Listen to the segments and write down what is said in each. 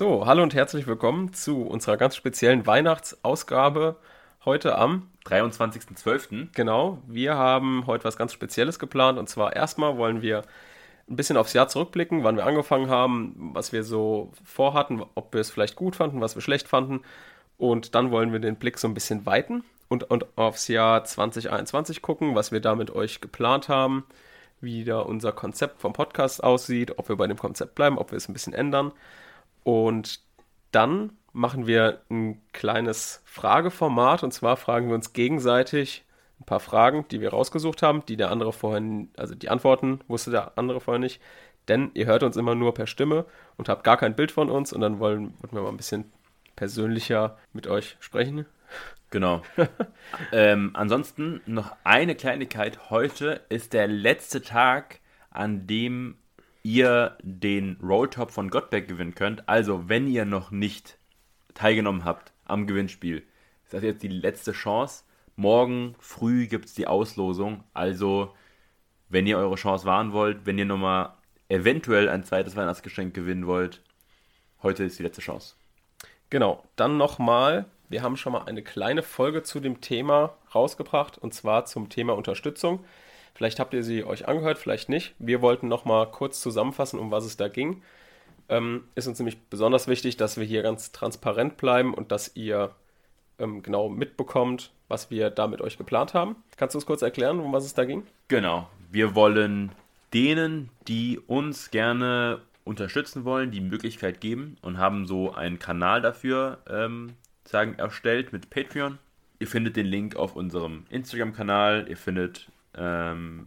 So, hallo und herzlich willkommen zu unserer ganz speziellen Weihnachtsausgabe heute am 23.12. Genau, wir haben heute was ganz Spezielles geplant und zwar erstmal wollen wir ein bisschen aufs Jahr zurückblicken, wann wir angefangen haben, was wir so vorhatten, ob wir es vielleicht gut fanden, was wir schlecht fanden und dann wollen wir den Blick so ein bisschen weiten und, und aufs Jahr 2021 gucken, was wir da mit euch geplant haben, wie da unser Konzept vom Podcast aussieht, ob wir bei dem Konzept bleiben, ob wir es ein bisschen ändern und dann machen wir ein kleines Frageformat und zwar fragen wir uns gegenseitig ein paar Fragen, die wir rausgesucht haben, die der andere vorhin, also die Antworten wusste der andere vorher nicht, denn ihr hört uns immer nur per Stimme und habt gar kein Bild von uns und dann wollen, wollen wir mal ein bisschen persönlicher mit euch sprechen. Genau. ähm, ansonsten noch eine Kleinigkeit. Heute ist der letzte Tag, an dem ihr den Rolltop von Gottberg gewinnen könnt. Also, wenn ihr noch nicht teilgenommen habt am Gewinnspiel, ist das jetzt die letzte Chance. Morgen früh gibt es die Auslosung. Also, wenn ihr eure Chance wahren wollt, wenn ihr nochmal eventuell ein zweites Weihnachtsgeschenk gewinnen wollt, heute ist die letzte Chance. Genau, dann nochmal, wir haben schon mal eine kleine Folge zu dem Thema rausgebracht und zwar zum Thema Unterstützung. Vielleicht habt ihr sie euch angehört, vielleicht nicht. Wir wollten noch mal kurz zusammenfassen, um was es da ging. Ähm, ist uns nämlich besonders wichtig, dass wir hier ganz transparent bleiben und dass ihr ähm, genau mitbekommt, was wir da mit euch geplant haben. Kannst du uns kurz erklären, um was es da ging? Genau. Wir wollen denen, die uns gerne unterstützen wollen, die Möglichkeit geben und haben so einen Kanal dafür ähm, sagen, erstellt mit Patreon. Ihr findet den Link auf unserem Instagram-Kanal. Ihr findet ähm,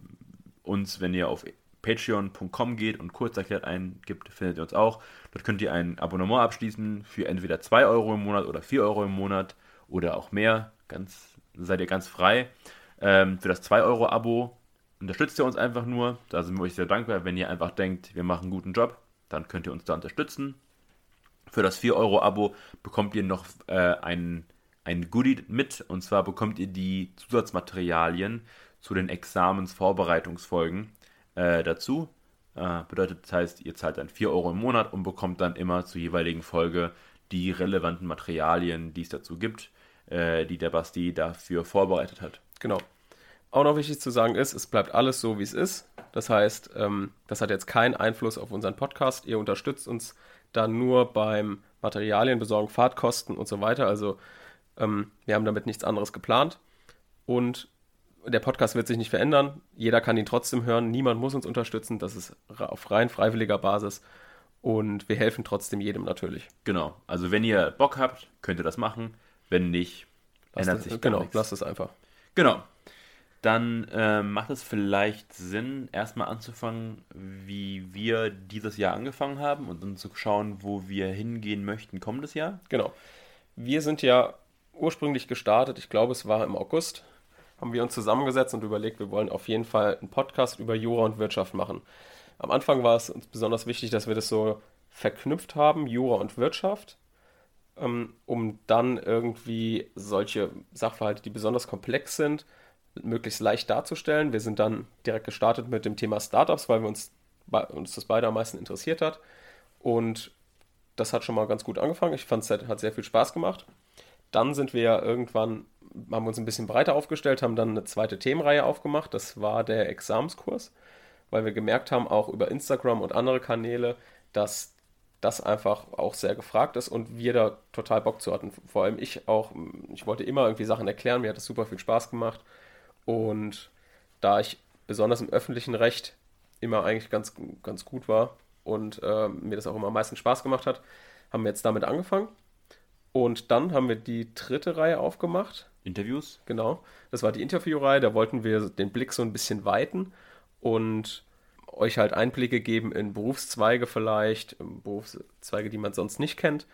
uns, wenn ihr auf patreon.com geht und kurz erklärt eingibt, findet ihr uns auch. Dort könnt ihr ein Abonnement abschließen für entweder 2 Euro im Monat oder 4 Euro im Monat oder auch mehr. Ganz, seid ihr ganz frei. Ähm, für das 2-Euro-Abo unterstützt ihr uns einfach nur. Da sind wir euch sehr dankbar. Wenn ihr einfach denkt, wir machen einen guten Job, dann könnt ihr uns da unterstützen. Für das 4-Euro-Abo bekommt ihr noch äh, ein, ein Goodie mit. Und zwar bekommt ihr die Zusatzmaterialien zu den Examensvorbereitungsfolgen äh, dazu. Äh, bedeutet, das heißt, ihr zahlt dann 4 Euro im Monat und bekommt dann immer zur jeweiligen Folge die relevanten Materialien, die es dazu gibt, äh, die der Basti dafür vorbereitet hat. Genau. Auch noch wichtig zu sagen ist, es bleibt alles so, wie es ist. Das heißt, ähm, das hat jetzt keinen Einfluss auf unseren Podcast. Ihr unterstützt uns dann nur beim Materialien besorgen, Fahrtkosten und so weiter. Also ähm, wir haben damit nichts anderes geplant. Und der Podcast wird sich nicht verändern. Jeder kann ihn trotzdem hören. Niemand muss uns unterstützen. Das ist auf rein freiwilliger Basis. Und wir helfen trotzdem jedem natürlich. Genau. Also wenn ihr Bock habt, könnt ihr das machen. Wenn nicht, lasst ändert sich Genau, nichts. lasst es einfach. Genau. Dann äh, macht es vielleicht Sinn, erstmal anzufangen, wie wir dieses Jahr angefangen haben und dann zu schauen, wo wir hingehen möchten kommendes Jahr. Genau. Wir sind ja ursprünglich gestartet, ich glaube, es war im August haben wir uns zusammengesetzt und überlegt, wir wollen auf jeden Fall einen Podcast über Jura und Wirtschaft machen. Am Anfang war es uns besonders wichtig, dass wir das so verknüpft haben, Jura und Wirtschaft, ähm, um dann irgendwie solche Sachverhalte, die besonders komplex sind, möglichst leicht darzustellen. Wir sind dann direkt gestartet mit dem Thema Startups, weil wir uns, uns das beide am meisten interessiert hat. Und das hat schon mal ganz gut angefangen. Ich fand es hat sehr viel Spaß gemacht. Dann sind wir ja irgendwann haben uns ein bisschen breiter aufgestellt, haben dann eine zweite Themenreihe aufgemacht. Das war der Examenskurs, weil wir gemerkt haben, auch über Instagram und andere Kanäle, dass das einfach auch sehr gefragt ist und wir da total Bock zu hatten. Vor allem ich auch, ich wollte immer irgendwie Sachen erklären, mir hat das super viel Spaß gemacht. Und da ich besonders im öffentlichen Recht immer eigentlich ganz, ganz gut war und äh, mir das auch immer am meisten Spaß gemacht hat, haben wir jetzt damit angefangen. Und dann haben wir die dritte Reihe aufgemacht. Interviews? Genau. Das war die Interviewreihe. Da wollten wir den Blick so ein bisschen weiten und euch halt Einblicke geben in Berufszweige vielleicht, Berufszweige, die man sonst nicht kennt.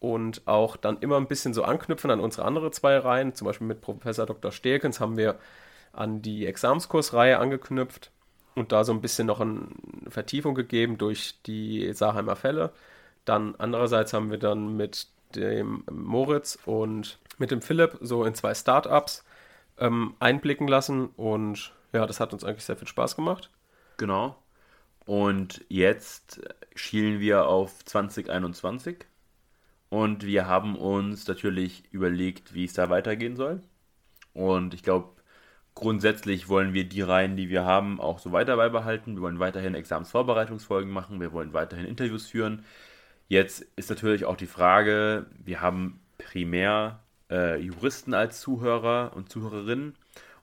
Und auch dann immer ein bisschen so anknüpfen an unsere andere zwei Reihen. Zum Beispiel mit Professor Dr. Stelkens haben wir an die Examenskursreihe angeknüpft und da so ein bisschen noch eine Vertiefung gegeben durch die Saarheimer Fälle. Dann andererseits haben wir dann mit dem Moritz und mit dem Philipp so in zwei Startups ähm, einblicken lassen und ja, das hat uns eigentlich sehr viel Spaß gemacht. Genau. Und jetzt schielen wir auf 2021. Und wir haben uns natürlich überlegt, wie es da weitergehen soll. Und ich glaube, grundsätzlich wollen wir die Reihen, die wir haben, auch so weiter beibehalten. Wir wollen weiterhin Examensvorbereitungsfolgen machen. Wir wollen weiterhin Interviews führen. Jetzt ist natürlich auch die Frage, wir haben primär äh, Juristen als Zuhörer und Zuhörerinnen.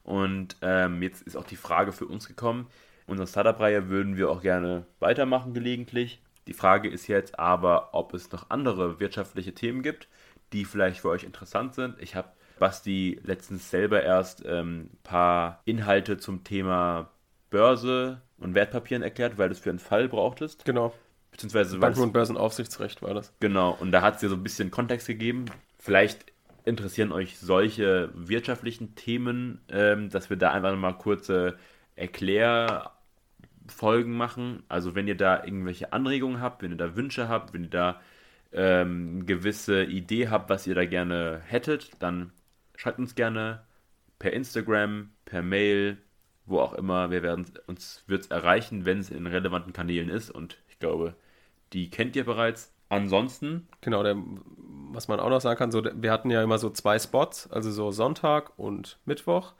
Und ähm, jetzt ist auch die Frage für uns gekommen, unsere Startup-Reihe würden wir auch gerne weitermachen gelegentlich. Die Frage ist jetzt aber, ob es noch andere wirtschaftliche Themen gibt, die vielleicht für euch interessant sind. Ich habe Basti letztens selber erst ein ähm, paar Inhalte zum Thema Börse und Wertpapieren erklärt, weil du es für einen Fall brauchtest. Genau. Beziehungsweise Banken- und Börsenaufsichtsrecht war das. Genau, und da hat es dir so ein bisschen Kontext gegeben. Vielleicht interessieren euch solche wirtschaftlichen Themen, ähm, dass wir da einfach mal kurze Erklärfolgen machen. Also wenn ihr da irgendwelche Anregungen habt, wenn ihr da Wünsche habt, wenn ihr da ähm, gewisse Idee habt, was ihr da gerne hättet, dann schreibt uns gerne per Instagram, per Mail, wo auch immer. Wir werden uns wird erreichen, wenn es in relevanten Kanälen ist. Und ich glaube, die kennt ihr bereits. Ansonsten. Genau, der, was man auch noch sagen kann, so, wir hatten ja immer so zwei Spots, also so Sonntag und Mittwoch.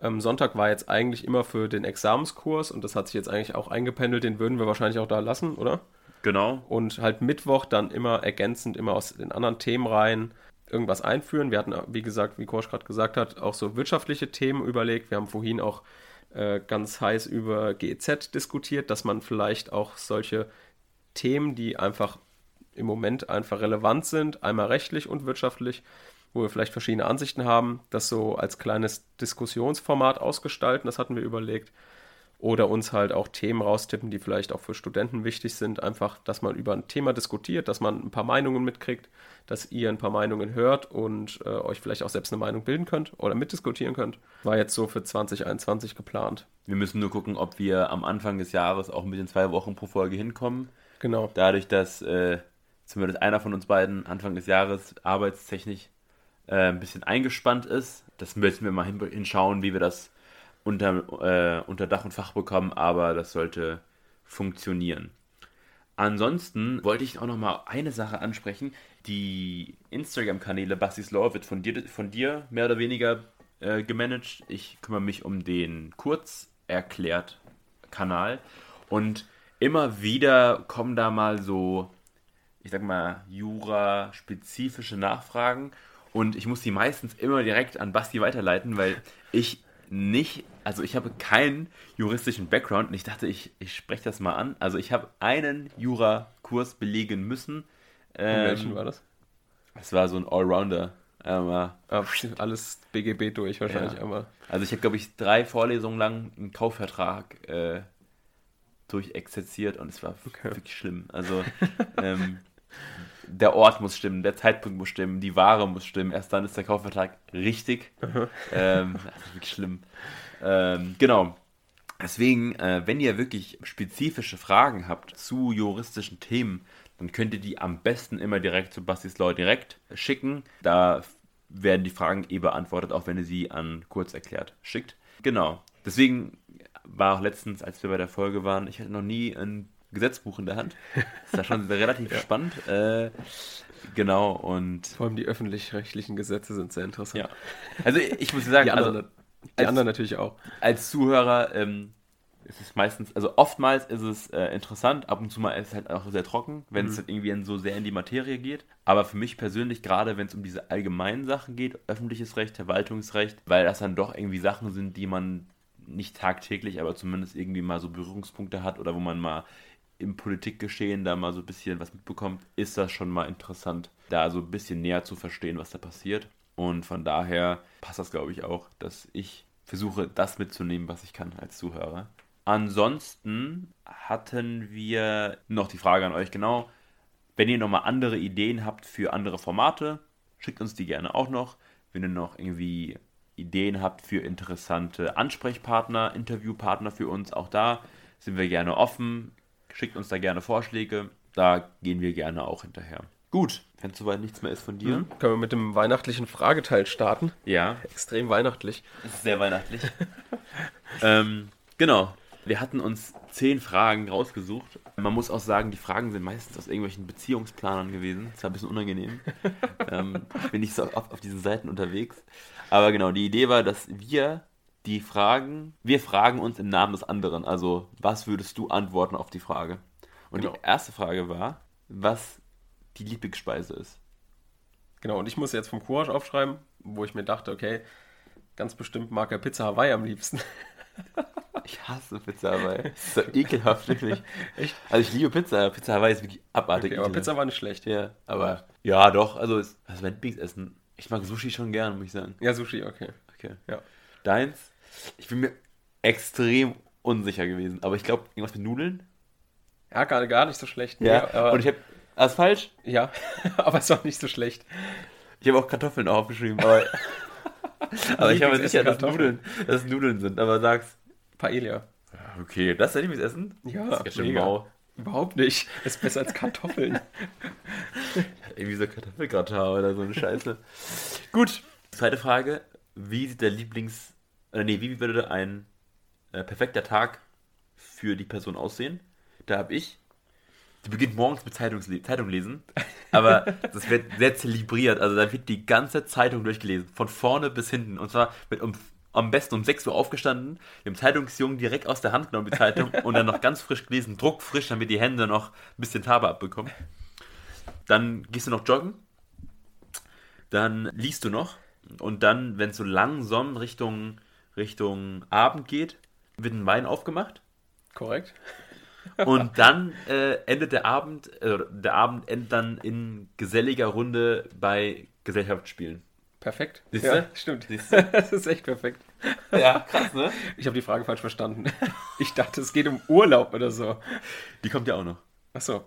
Ähm, Sonntag war jetzt eigentlich immer für den Examenskurs und das hat sich jetzt eigentlich auch eingependelt, den würden wir wahrscheinlich auch da lassen, oder? Genau. Und halt Mittwoch dann immer ergänzend, immer aus den anderen Themenreihen irgendwas einführen. Wir hatten, wie gesagt, wie Korsch gerade gesagt hat, auch so wirtschaftliche Themen überlegt. Wir haben vorhin auch äh, ganz heiß über GEZ diskutiert, dass man vielleicht auch solche Themen, die einfach im Moment einfach relevant sind, einmal rechtlich und wirtschaftlich, wo wir vielleicht verschiedene Ansichten haben, das so als kleines Diskussionsformat ausgestalten, das hatten wir überlegt. Oder uns halt auch Themen raustippen, die vielleicht auch für Studenten wichtig sind. Einfach, dass man über ein Thema diskutiert, dass man ein paar Meinungen mitkriegt, dass ihr ein paar Meinungen hört und äh, euch vielleicht auch selbst eine Meinung bilden könnt oder mitdiskutieren könnt. War jetzt so für 2021 geplant. Wir müssen nur gucken, ob wir am Anfang des Jahres auch mit den zwei Wochen pro Folge hinkommen. Genau. Dadurch, dass äh, zumindest einer von uns beiden Anfang des Jahres arbeitstechnisch äh, ein bisschen eingespannt ist. Das müssen wir mal hinschauen, wie wir das unter, äh, unter Dach und Fach bekommen, aber das sollte funktionieren. Ansonsten wollte ich auch noch mal eine Sache ansprechen. Die Instagram-Kanäle Bastis Law wird von dir, von dir mehr oder weniger äh, gemanagt. Ich kümmere mich um den Kurzerklärt-Kanal und immer wieder kommen da mal so ich sag mal, Jura-spezifische Nachfragen und ich muss die meistens immer direkt an Basti weiterleiten, weil ich nicht, also ich habe keinen juristischen Background und ich dachte, ich, ich spreche das mal an. Also ich habe einen Jura-Kurs belegen müssen. Ähm, welchen war das? Es war so ein Allrounder. Einmal. Ah, alles BGB durch wahrscheinlich ja. einmal. Also ich habe, glaube ich, drei Vorlesungen lang einen Kaufvertrag äh, durchexerziert und es war okay. wirklich schlimm. Also ähm, der Ort muss stimmen, der Zeitpunkt muss stimmen, die Ware muss stimmen. Erst dann ist der Kaufvertrag richtig. ähm, das ist wirklich schlimm. Ähm, genau. Deswegen, äh, wenn ihr wirklich spezifische Fragen habt zu juristischen Themen, dann könnt ihr die am besten immer direkt zu Bastis Law direkt schicken. Da werden die Fragen eh beantwortet, auch wenn ihr sie an kurz erklärt schickt. Genau. Deswegen war auch letztens, als wir bei der Folge waren, ich hatte noch nie ein Gesetzbuch in der Hand. Ist ja schon relativ ja. spannend. Äh, genau, und. Vor allem die öffentlich-rechtlichen Gesetze sind sehr interessant. Ja. Also ich muss sagen, die anderen, also, die als, anderen natürlich auch. Als Zuhörer ähm, ist es meistens, also oftmals ist es äh, interessant, ab und zu mal ist es halt auch sehr trocken, wenn mhm. es halt irgendwie in so sehr in die Materie geht. Aber für mich persönlich, gerade wenn es um diese allgemeinen Sachen geht, öffentliches Recht, Verwaltungsrecht, weil das dann doch irgendwie Sachen sind, die man nicht tagtäglich, aber zumindest irgendwie mal so Berührungspunkte hat oder wo man mal im Politikgeschehen da mal so ein bisschen was mitbekommt, ist das schon mal interessant, da so ein bisschen näher zu verstehen, was da passiert. Und von daher passt das, glaube ich, auch, dass ich versuche, das mitzunehmen, was ich kann als Zuhörer. Ansonsten hatten wir noch die Frage an euch genau, wenn ihr nochmal andere Ideen habt für andere Formate, schickt uns die gerne auch noch. Wenn ihr noch irgendwie Ideen habt für interessante Ansprechpartner, Interviewpartner für uns, auch da sind wir gerne offen. Schickt uns da gerne Vorschläge. Da gehen wir gerne auch hinterher. Gut, wenn soweit nichts mehr ist von dir. Mhm. Können wir mit dem weihnachtlichen Frageteil starten? Ja. Extrem weihnachtlich. Das ist sehr weihnachtlich. ähm, genau. wir hatten uns zehn Fragen rausgesucht. Man muss auch sagen, die Fragen sind meistens aus irgendwelchen Beziehungsplanern gewesen. Das war ein bisschen unangenehm. ähm, ich bin nicht so oft auf diesen Seiten unterwegs. Aber genau, die Idee war, dass wir die Fragen, wir fragen uns im Namen des anderen. Also, was würdest du antworten auf die Frage? Und Genau. die erste Frage war, was die Lieblingsspeise ist. Genau, und ich muss jetzt vom Courage aufschreiben, wo ich mir dachte, okay, ganz bestimmt mag er Pizza Hawaii am liebsten. Ich hasse Pizza Hawaii. Das ist so ekelhaft, wirklich. Echt? Also ich liebe Pizza, Pizza Hawaii ist wirklich abartig. Okay, aber. Pizza war nicht schlecht. Ja, aber ja, doch. Also, es, ist mein Lieblingsessen. Ich mag Sushi schon gern, muss ich sagen. Ja, Sushi, okay. Okay. Ja. Deins? Ich bin mir extrem unsicher gewesen. Aber ich glaube, irgendwas mit Nudeln? Ja, gar, gar nicht so schlecht. Ja. Nee, Und ich habe. Das ist falsch. ja, aber es war nicht so schlecht. Ich habe auch Kartoffeln aufgeschrieben. Aber, aber ich habe sicher, dass. Nudeln, dass es Nudeln sind. Aber sag's. Paella. Okay, das ist Lieblingsessen? Ja, das ist schön mega. mau. Überhaupt nicht. Ist besser als Kartoffeln. Irgendwie so Kartoffelgratin oder so eine Scheiße. Gut. Zweite Frage. Wie sieht der Lieblings... Oder nee, wie würde ein äh, perfekter Tag für die Person aussehen? Da habe ich... Die beginnt morgens mit Zeitungsle Zeitung lesen, aber das wird sehr zelebriert. Also da wird die ganze Zeitung durchgelesen, von vorne bis hinten. Und zwar mit um, am besten um 6 Uhr aufgestanden, dem Zeitungsjungen direkt aus der Hand genommen, die Zeitung, und dann noch ganz frisch gelesen, druckfrisch, damit die Hände noch ein bisschen Farbe abbekommen. Dann gehst du noch joggen. Dann liest du noch. Und dann, wenn es so langsam Richtung, Richtung Abend geht, wird ein Wein aufgemacht. Korrekt. Und dann äh, endet der Abend, äh, der Abend endet dann in geselliger Runde bei Gesellschaftsspielen. Perfekt. Siehst ja, stimmt. Siehst du? Das ist echt perfekt. Ja, krass, ne? Ich habe die Frage falsch verstanden. Ich dachte, es geht um Urlaub oder so. Die kommt ja auch noch. Achso.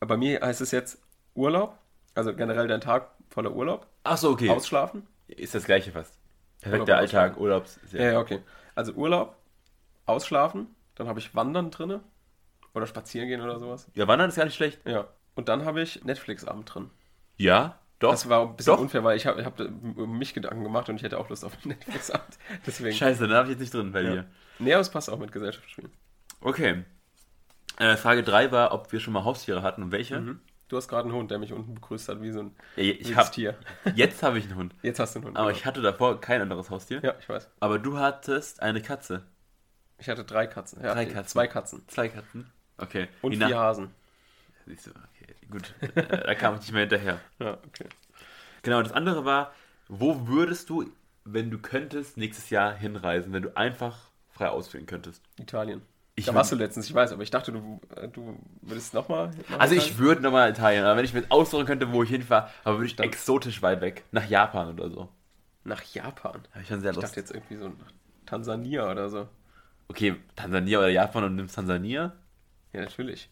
Bei mir heißt es jetzt Urlaub, also generell dein Tag voller Urlaub, Achso, okay. ausschlafen. Ist das gleiche fast. Perfekter Urlaub, Alltag, Urlaubs. Ja, ja, okay. Also Urlaub, ausschlafen, dann habe ich Wandern drinne oder spazieren gehen oder sowas. ja, Wandern ist gar nicht schlecht. Ja. Und dann habe ich Netflix-Abend drin. Ja, doch. Das war ein bisschen Doch. unfair, weil ich habe hab mich Gedanken gemacht und ich hätte auch Lust auf Netflix-Abend. Deswegen. Scheiße, dann habe ich jetzt nicht drin bei Ja. dir. Nee, aber es passt auch mit Gesellschaftsspielen. Okay. Äh, Frage 3 war, ob wir schon mal Haustiere hatten und welche. Mhm. Du hast gerade einen Hund, der mich unten begrüßt hat, wie so ein Ja, ich hab, Tier. jetzt habe ich einen Hund. Jetzt hast du einen Hund. Aber genau. ich hatte davor kein anderes Haustier. Ja, ich weiß. Aber du hattest eine Katze. Ich hatte drei Katzen. Ja, Drei Katzen. Zwei Katzen. Zwei Katzen. Okay. Und Die vier Hasen. Siehst du, okay, gut. Äh, da kam ich nicht mehr hinterher. Ja, okay. Genau, das andere war, wo würdest du, wenn du könntest, nächstes Jahr hinreisen, wenn du einfach frei auswählen könntest? Italien. Ich da warst du letztens, ich weiß, aber ich dachte, du, äh, du würdest nochmal. Also ich würde nochmal Italien, aber wenn ich mir aussuchen könnte, wo ich hinfahre, aber würde ich Dann- exotisch weit weg. Nach Japan oder so. Nach Japan. Habe ich schon sehr Ich Lust. dachte jetzt irgendwie so nach Tansania oder so. Okay, Tansania oder Japan und nimmst Tansania? Ja, natürlich.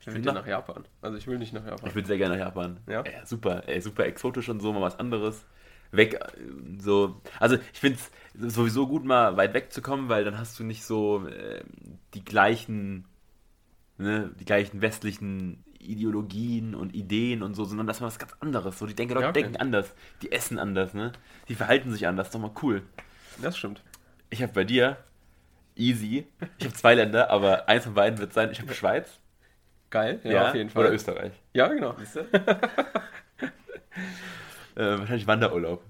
Ich will will nach- nach Japan. Also ich will nicht nach Japan. Ich würde sehr gerne nach Japan. Ja? Ey, super, ey, super exotisch und so, mal was anderes. Weg, äh, so. Also ich finde es sowieso gut, mal weit wegzukommen, weil dann hast du nicht so äh, die gleichen, ne, die gleichen westlichen Ideologien und Ideen und so, sondern das ist mal was ganz anderes. So, die denken, Ja, okay. denken anders, die essen anders, ne? Die verhalten sich anders, ist doch mal cool. Das stimmt. Ich habe bei dir easy. Ich habe zwei Länder, aber eins von beiden wird sein, ich habe Schweiz. Geil, ja, auf jeden Fall. Oder Österreich. Ja, genau. Äh, wahrscheinlich Wanderurlaub.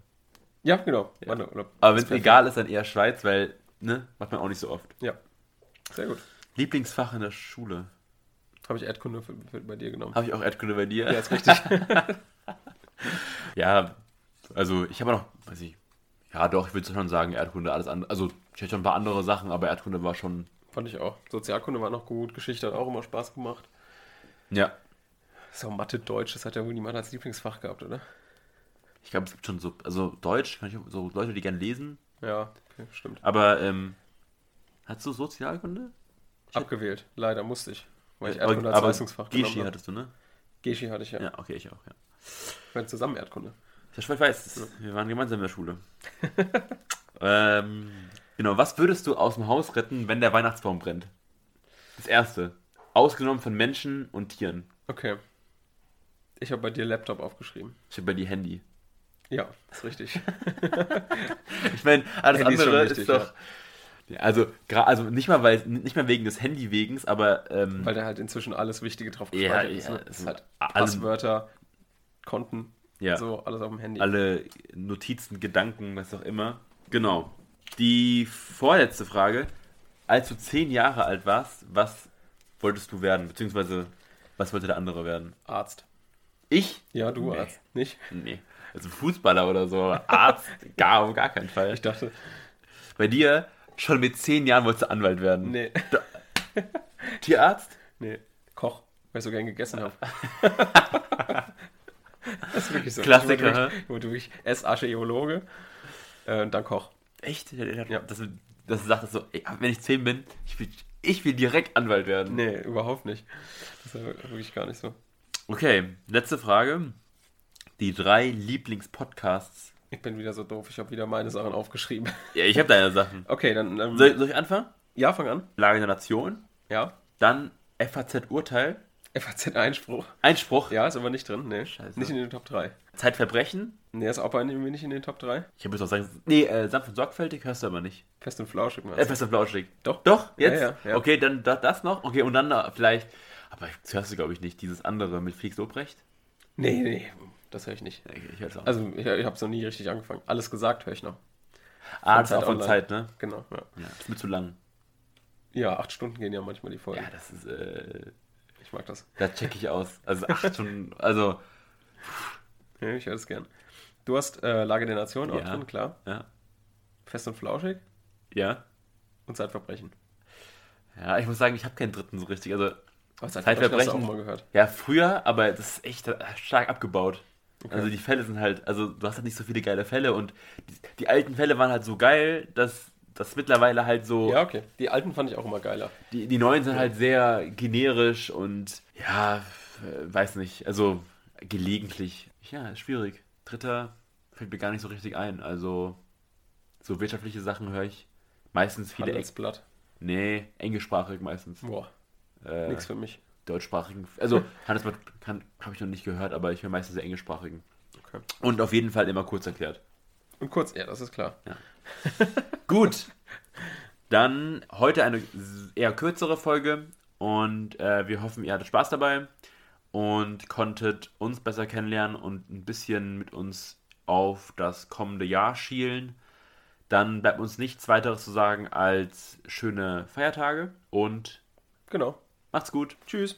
Ja, genau. Wanderurlaub. Aber wenn es egal ist, dann eher Schweiz, weil, ne, macht man auch nicht so oft. Ja. Sehr gut. Lieblingsfach in der Schule. Habe ich Erdkunde für, für bei dir genommen. Habe ich auch Erdkunde bei dir? Ja, ist richtig. Ja, also ich habe noch, weiß ich, ja doch, ich würde schon sagen, Erdkunde, alles andere. Also ich hätte schon ein paar andere Sachen, aber Erdkunde war schon, Fand ich auch. Sozialkunde war noch gut. Geschichte hat auch immer Spaß gemacht. ja. So, Mathe, Deutsch, das hat ja wohl niemand als Lieblingsfach gehabt, oder? Ich glaube, es gibt schon so, also Deutsch, kann ich, so Leute, die gerne lesen, Ja, okay, stimmt. aber, ähm, hast du Sozialkunde? Abgewählt. Leider musste ich. Weil ich aber Erdkunde als Leistungsfach Geschi hattest du, ne? Geschi hatte ich ja. Ja, okay, ich auch, ja. Wir hatten zusammen Erdkunde. Ja, ich weiß, wir waren gemeinsam in der Schule. ähm, genau, was würdest du aus dem Haus retten, wenn der Weihnachtsbaum brennt? Das erste. Ausgenommen von Menschen und Tieren. Okay. Ich habe bei dir Laptop aufgeschrieben. Ich habe bei dir Handy. Ja, ist richtig. Ich meine, alles Handy ist andere wichtig, ist doch. Ja, also, also nicht mal weil nicht mal wegen des Handywegens, aber ähm, Weil da halt inzwischen alles Wichtige drauf Ja, gespeichert ist. ja, Ne? es Es ist halt Passwörter, Konten, ja, so alles auf dem Handy. alle Notizen, Gedanken, was auch immer. Genau. Die vorletzte Frage. Als du zehn Jahre alt warst, was wolltest du werden? Beziehungsweise, was wollte der andere werden? Arzt. Ich? Ja, du Nee. Arzt. Nicht? Nee. Also Fußballer oder so. Arzt? gar, auf gar keinen Fall. Ich dachte, Bei dir, schon mit zehn Jahren wolltest du Anwalt werden. nee, Tierarzt? nee, Koch, weil ich so gern gegessen habe. das ist wirklich so. Klassiker, Ich wurde wirklich, ich wurde wirklich Essarchäologe äh, und dann Koch. Echt? Ja. Dass, du- dass du sagst so, ey, wenn ich zehn bin, ich will, ich will direkt Anwalt werden. Nee, überhaupt nicht. Das ist wirklich gar nicht so. Okay, letzte Frage. Die drei Lieblingspodcasts. Ich bin wieder so doof, ich habe wieder meine Sachen aufgeschrieben. Ja, ich habe deine Sachen. Okay, dann. Ähm, Soll, soll ich anfangen? ja, fang an. Lage der Nation. Ja. Dann FAZ-Urteil. FAZ-Einspruch. Einspruch. Ja, ist aber nicht drin. Nee. Scheiße. Nicht in den Top 3. Zeitverbrechen. Nee, ist auch bei mir nicht in den Top 3. Ich habe jetzt auch sagen, nee, äh, sanft und sorgfältig hörst du aber nicht. Fest und flauschig, Äh, meinst du? fest und flauschig. Doch. Doch, Ja, jetzt? ja, ja. Okay, dann da, das noch. Okay, und dann äh, vielleicht, aber das hörst du glaube ich nicht, dieses andere mit Felix Lobrecht. Nee, nee, das höre ich nicht. Ich, ich hör's auch. Also, ich, ich habe es noch nie richtig angefangen. Alles gesagt höre ich noch. ah, das ist auch von Online. Zeit, ne? Genau, ja. Ja, das ist mir zu lang. Ja, acht Stunden gehen ja manchmal die Folgen. Ja, das ist, äh, Ich mag das. da check ich aus. Also acht Stunden, also, Ja, ich höre das gern. Du hast äh, Lage der Nation auch Ja. drin, klar. ja, Fest und flauschig ja. und Zeitverbrechen. Ja, ich muss sagen, ich habe keinen dritten so richtig. Also, Aber Zeitverbrechen- hast du auch mal gehört. ja, früher, aber das ist echt stark abgebaut. Okay. Also die Fälle sind halt, also du hast halt nicht so viele geile Fälle und die, die alten Fälle waren halt so geil, dass das mittlerweile halt so, Ja, okay. Die alten fand ich auch immer geiler. die, die neuen sind halt sehr generisch und ja, äh, weiß nicht, also gelegentlich. Ja, ist schwierig. Dritter fällt mir gar nicht so richtig ein. Also so wirtschaftliche Sachen höre ich meistens viele, Eng Handelsblatt. nee, englischsprachig meistens. Boah, Äh, nix für mich. Deutschsprachigen, also Handelsblatt habe ich noch nicht gehört, aber ich höre meistens die englischsprachigen. Okay. Und auf jeden Fall immer kurz erklärt. Und kurz, ja, das ist klar. Gut. Dann heute eine eher kürzere Folge und äh, wir hoffen, ihr hattet Spaß dabei und konntet uns besser kennenlernen und ein bisschen mit uns auf das kommende Jahr schielen. Dann bleibt uns nichts weiteres zu sagen als schöne Feiertage und Genau. macht's gut. Tschüss.